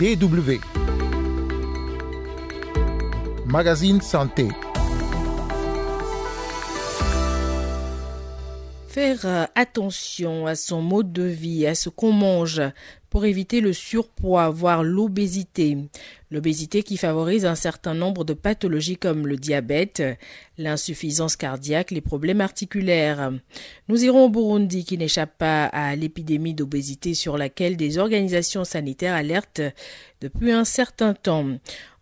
BW. Magazine Santé. Faire euh, attention à son mode de vie, à ce qu'on mange pour éviter le surpoids, voire l'obésité. L'obésité qui favorise un certain nombre de pathologies comme le diabète, l'insuffisance cardiaque, les problèmes articulaires. Nous irons au Burundi qui n'échappe pas à l'épidémie d'obésité sur laquelle des organisations sanitaires alertent depuis un certain temps.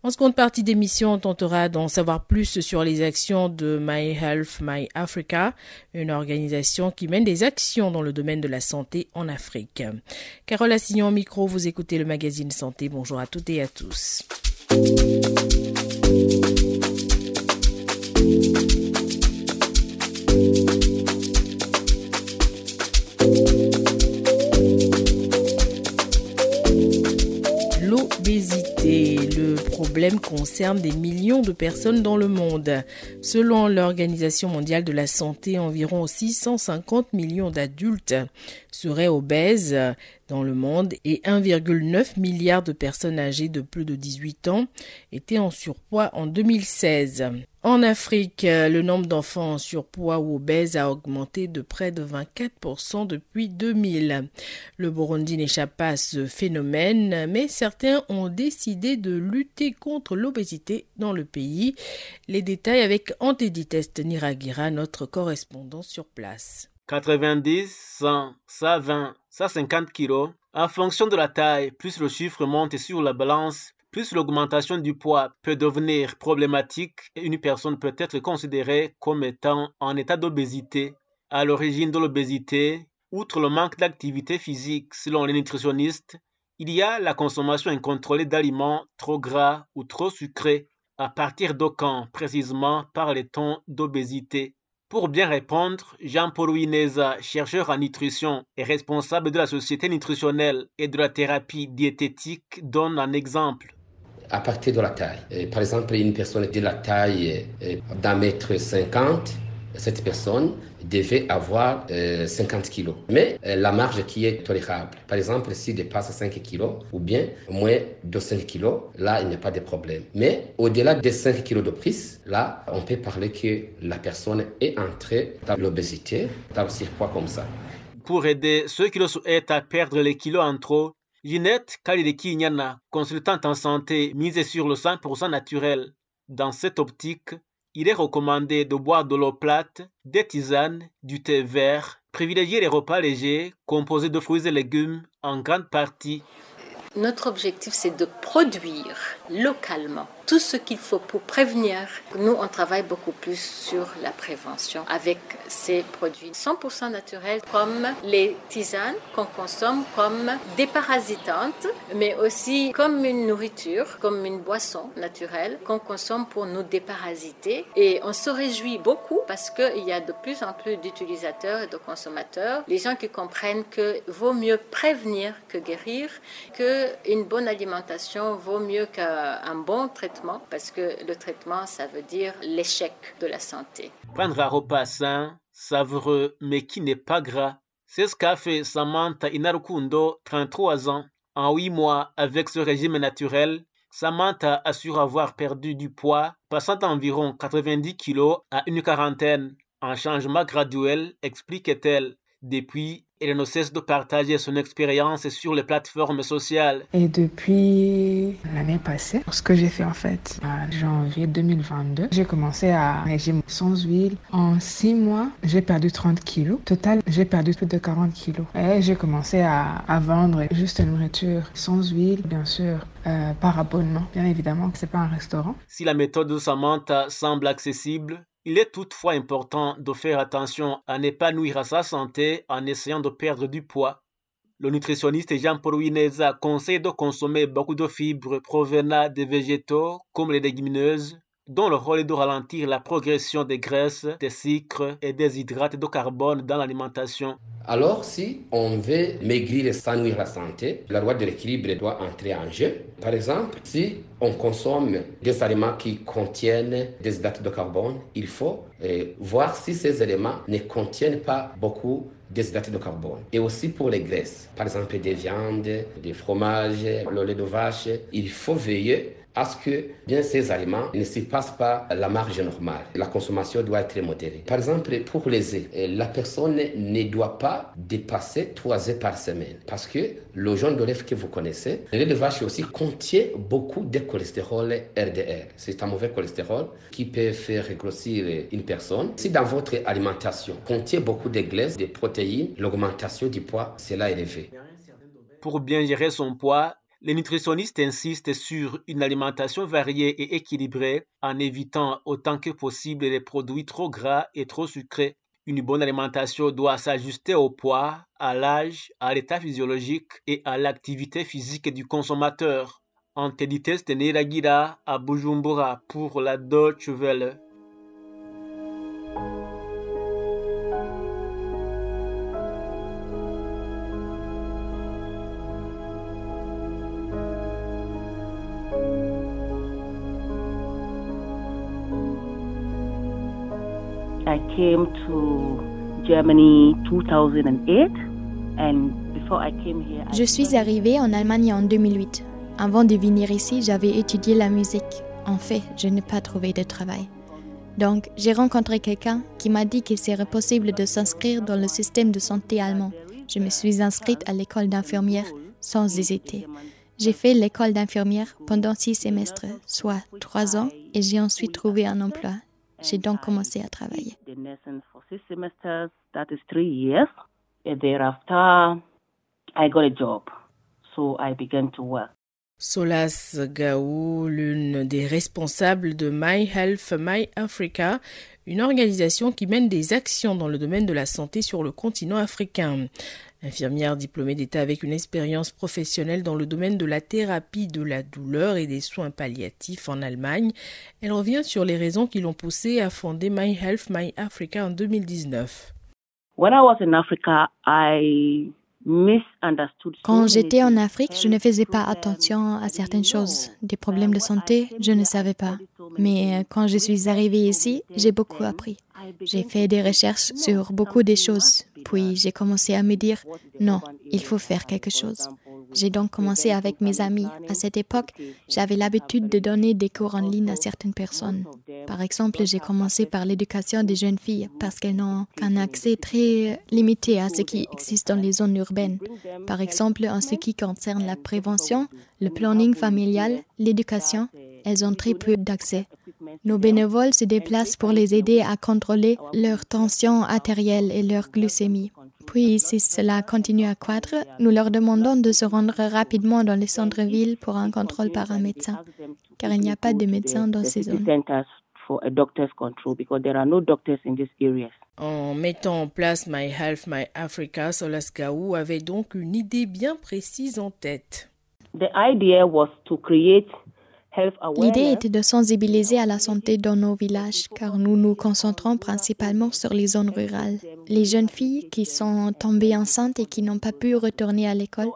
En seconde partie d'émission, on tentera d'en savoir plus sur les actions de My Health, My Africa, une organisation qui mène des actions dans le domaine de la santé en Afrique. Carole Assignon micro, vous écoutez le magazine Santé. Bonjour à toutes et à tous. L'obésité, le problème concerne des millions de personnes dans le monde. Selon l'Organisation mondiale de la santé, environ 650 millions d'adultes seraient obèses dans le monde et 1,9 milliard de personnes âgées de plus de 18 ans étaient en surpoids en 2016. En Afrique, le nombre d'enfants en surpoids ou obèses a augmenté de près de 24% depuis 2000. Le Burundi n'échappe pas à ce phénomène, mais certains ont décidé de lutter contre l'obésité dans le pays. Les détails avec Anteditest Niragira, notre correspondant sur place. 90, 100, 120, 150 kilos. En fonction de la taille, plus le chiffre monte sur la balance, plus l'augmentation du poids peut devenir problématique et une personne peut être considérée comme étant en état d'obésité. À l'origine de l'obésité, outre le manque d'activité physique selon les nutritionnistes, il y a la consommation incontrôlée d'aliments trop gras ou trop sucrés. À partir quand précisément parle-t-on d'obésité pour bien répondre, Jean-Paul Wineza, chercheur en nutrition et responsable de la Société nutritionnelle et de la thérapie diététique, donne un exemple. À partir de la taille. Par exemple, une personne de la taille d'un mètre cinquante, cette personne devait avoir 50 kilos. Mais la marge qui est tolérable, par exemple, s'il dépasse 5 kilos ou bien moins de 5 kilos, là, il n'y a pas de problème. Mais au-delà des 5 kilos de prise, là, on peut parler que la personne est entrée dans l'obésité, dans le surpoids comme ça. Pour aider ceux qui le souhaitent à perdre les kilos en trop, Ginette Kalideki consultante en santé, mise sur le 100% naturel. Dans cette optique, il est recommandé de boire de l'eau plate, des tisanes, du thé vert, privilégier les repas légers composés de fruits et légumes en grande partie. Notre objectif, c'est de produire localement tout ce qu'il faut pour prévenir. Nous, on travaille beaucoup plus sur la prévention avec ces produits 100% naturels comme les tisanes qu'on consomme comme déparasitantes, mais aussi comme une nourriture, comme une boisson naturelle qu'on consomme pour nous déparasiter. Et on se réjouit beaucoup parce qu'il y a de plus en plus d'utilisateurs et de consommateurs, les gens qui comprennent que vaut mieux prévenir que guérir, que une bonne alimentation vaut mieux qu'un bon traitement parce que le traitement, ça veut dire l'échec de la santé. Prendre un repas sain, savoureux, mais qui n'est pas gras. C'est ce qu'a fait Samantha Inarukundo, 33 ans. En 8 mois, avec ce régime naturel, Samantha assure avoir perdu du poids, passant d'environ 90 kg à une quarantaine. Un changement graduel, explique-t-elle. Depuis, elle ne cesse de partager son expérience sur les plateformes sociales. Et depuis l'année passée, ce que j'ai fait en fait, en janvier 2022, j'ai commencé à régime sans huile. En six mois, j'ai perdu 30 kilos. Total, j'ai perdu plus de 40 kilos. Et j'ai commencé à, à, vendre juste une nourriture sans huile, bien sûr, euh, par abonnement. Bien évidemment que c'est pas un restaurant. Si la méthode de Samantha semble accessible, il est toutefois important de faire attention à nuire à sa santé en essayant de perdre du poids. Le nutritionniste Jean-Paul Wineza conseille de consommer beaucoup de fibres provenant des végétaux comme les légumineuses, dont le rôle est de ralentir la progression des graisses, des sucres et des hydrates de carbone dans l'alimentation. Alors, si on veut maigrir et nuire la santé, la loi de l'équilibre doit entrer en jeu. Par exemple, si on consomme des aliments qui contiennent des hydrates de carbone, il faut euh, voir si ces éléments ne contiennent pas beaucoup des hydratés de carbone. Et aussi pour les graisses, par exemple des viandes, des fromages, le lait de vache, il faut veiller à ce que bien ces aliments ne surpassent pas la marge normale. La consommation doit être modérée. Par exemple, pour les œufs, la personne ne doit pas dépasser 3 œufs par semaine parce que le jaune de que vous connaissez, le de vache aussi contient beaucoup de cholestérol RDR. C'est un mauvais cholestérol qui peut faire grossir une personne. Si dans votre alimentation contient beaucoup de graisses, de protéines, l'augmentation du poids, c'est là élevé. Pour bien gérer son poids, les nutritionnistes insistent sur une alimentation variée et équilibrée en évitant autant que possible les produits trop gras et trop sucrés. Une bonne alimentation doit s'ajuster au poids, à l'âge, à l'état physiologique et à l'activité physique du consommateur. Antedites de Neragira à Bujumbura pour la Deutsche Welle. Came to Germany 2008 and before I came here I Je suis arrivée en Allemagne en 2008. Avant de venir ici, j'avais étudié la musique. En fait, je n'ai pas trouvé de travail. Donc, j'ai rencontré quelqu'un qui m'a dit qu'il serait possible de s'inscrire dans le système de santé allemand. Je me suis inscrite à l'école d'infirmière sans hésiter. J'ai fait l'école d'infirmière pendant six semestres, soit trois ans, et j'ai ensuite trouvé un emploi. J'ai donc commencé à travailler. the nursing for six semesters, that is three years. And thereafter, I got a job. So I began to work. Solas Gaou, l'une des responsables de My Health My Africa, une organisation qui mène des actions dans le domaine de la santé sur le continent africain. Infirmière diplômée d'État avec une expérience professionnelle dans le domaine de la thérapie de la douleur et des soins palliatifs en Allemagne, elle revient sur les raisons qui l'ont poussée à fonder My Health My Africa en 2019. When I was in Africa, I misunderstood. so Quand j'étais en. Afrique, je ne faisais pas attention à certaines choses. Des problèmes de santé, je ne savais pas. Mais euh, quand je suis arrivée ici, j'ai beaucoup appris. J'ai fait des recherches sur beaucoup de choses. Puis j'ai commencé à me dire, non, il faut faire quelque chose. J'ai donc commencé avec mes amis. À cette époque, j'avais l'habitude de donner des cours en ligne à certaines personnes. Par exemple, j'ai commencé par l'éducation des jeunes filles parce qu'elles n'ont qu'un accès très limité à ce qui existe dans les zones urbaines. Par exemple, en ce qui concerne la prévention, le planning familial, l'éducation, elles ont très peu d'accès. Nos bénévoles se déplacent pour les aider à contrôler leur tension artérielle et leur glycémie. Puis, si cela continue à croître, nous leur demandons de se rendre rapidement dans les centres-villes pour un contrôle par un médecin, car il n'y a pas de médecin dans ces zones. En mettant en place My Health My Africa, Solas Gaou avait donc une idée bien précise en tête. The idea was to create L'idée était de sensibiliser à la santé dans nos villages, car nous nous concentrons principalement sur les zones rurales. Les jeunes filles qui sont tombées enceintes et qui n'ont pas pu retourner à l'école,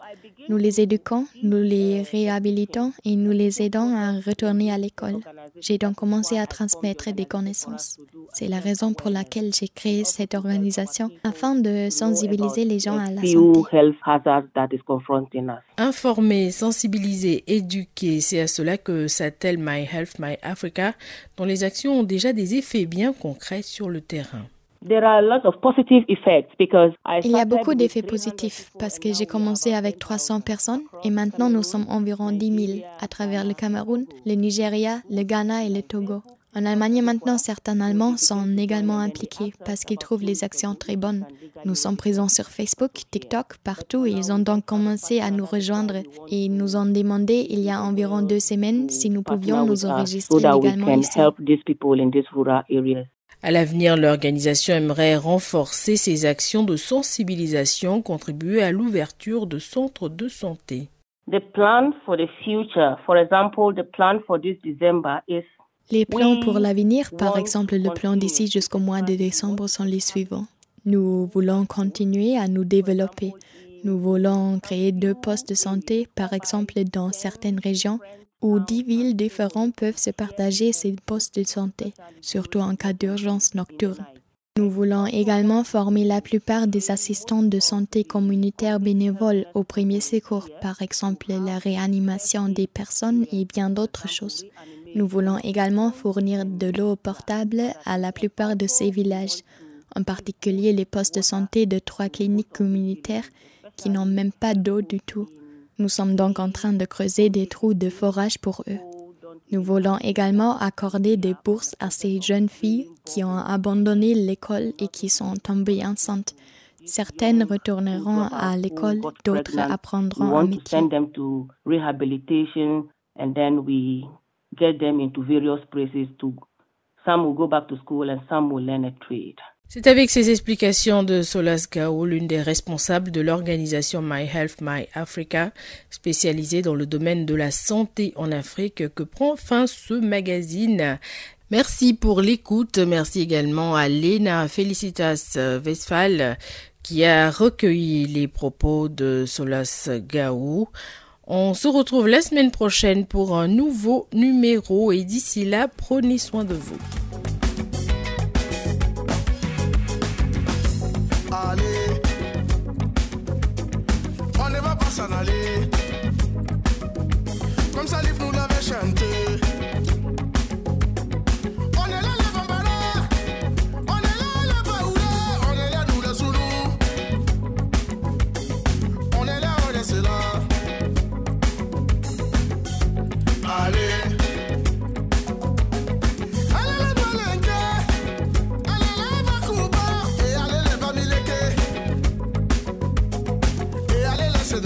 nous les éduquons, nous les réhabilitons et nous les aidons à retourner à l'école. J'ai donc commencé à transmettre des connaissances. C'est la raison pour laquelle j'ai créé cette organisation, afin de sensibiliser les gens à la santé. health hazards that is confronting us. Informer, sensibiliser, éduquer, c'est à cela que s'attelle My Health My Africa, dont les actions ont déjà des effets bien concrets sur le terrain. There are a lot of positive effects because I Il y a beaucoup d'effets 300 positifs parce que j'ai commencé avec 300 personnes et maintenant nous sommes environ 10 000 à travers le Cameroun, le Nigeria, le Ghana et le Togo. En Allemagne maintenant, certains Allemands sont également impliqués parce qu'ils trouvent les actions très bonnes. Nous sommes présents sur Facebook, TikTok, partout et ils ont donc commencé à nous rejoindre et ils nous ont demandé il y a environ deux semaines si nous pouvions nous enregistrer légalement ici. À l'avenir, l'organisation aimerait renforcer ses actions de sensibilisation, contribuer à l'ouverture de centres de santé. The plan for the future, for example, the plan for this December is Les plans pour l'avenir, par exemple le plan d'ici jusqu'au mois de décembre, sont les suivants. Nous voulons continuer à nous développer. Nous voulons créer deux postes de santé, par exemple dans certaines régions, où dix villes différentes peuvent se partager ces postes de santé, surtout en cas d'urgence nocturne. Nous voulons également former la plupart des assistants de santé communautaires bénévoles au premier secours, par exemple la réanimation des personnes et bien d'autres choses. Nous voulons également fournir de l'eau portable à la plupart de ces villages, en particulier les postes de santé de trois cliniques communautaires qui n'ont même pas d'eau du tout. Nous sommes donc en train de creuser des trous de forage pour eux. Nous voulons également accorder des bourses à ces jeunes filles qui ont abandonné l'école et qui sont tombées enceintes. Certaines retourneront à l'école, d'autres apprendront un métier. C'est avec ces explications de Solas Gao, l'une des responsables de l'organisation My Health My Africa, spécialisée dans le domaine de la santé en Afrique, que prend fin ce magazine. Merci pour l'écoute. Merci également à Lena Felicitas Westphal qui a recueilli les propos de Solas Gao. On se retrouve la semaine prochaine pour un nouveau numéro et d'ici là, prenez soin de vous.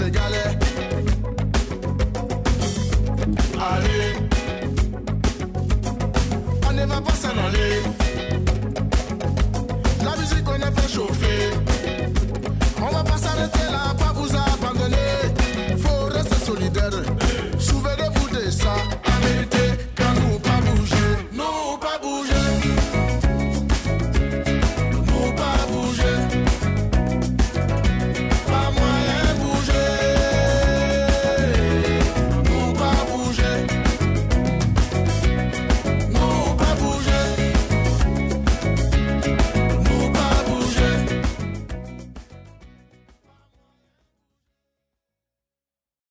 Allez, les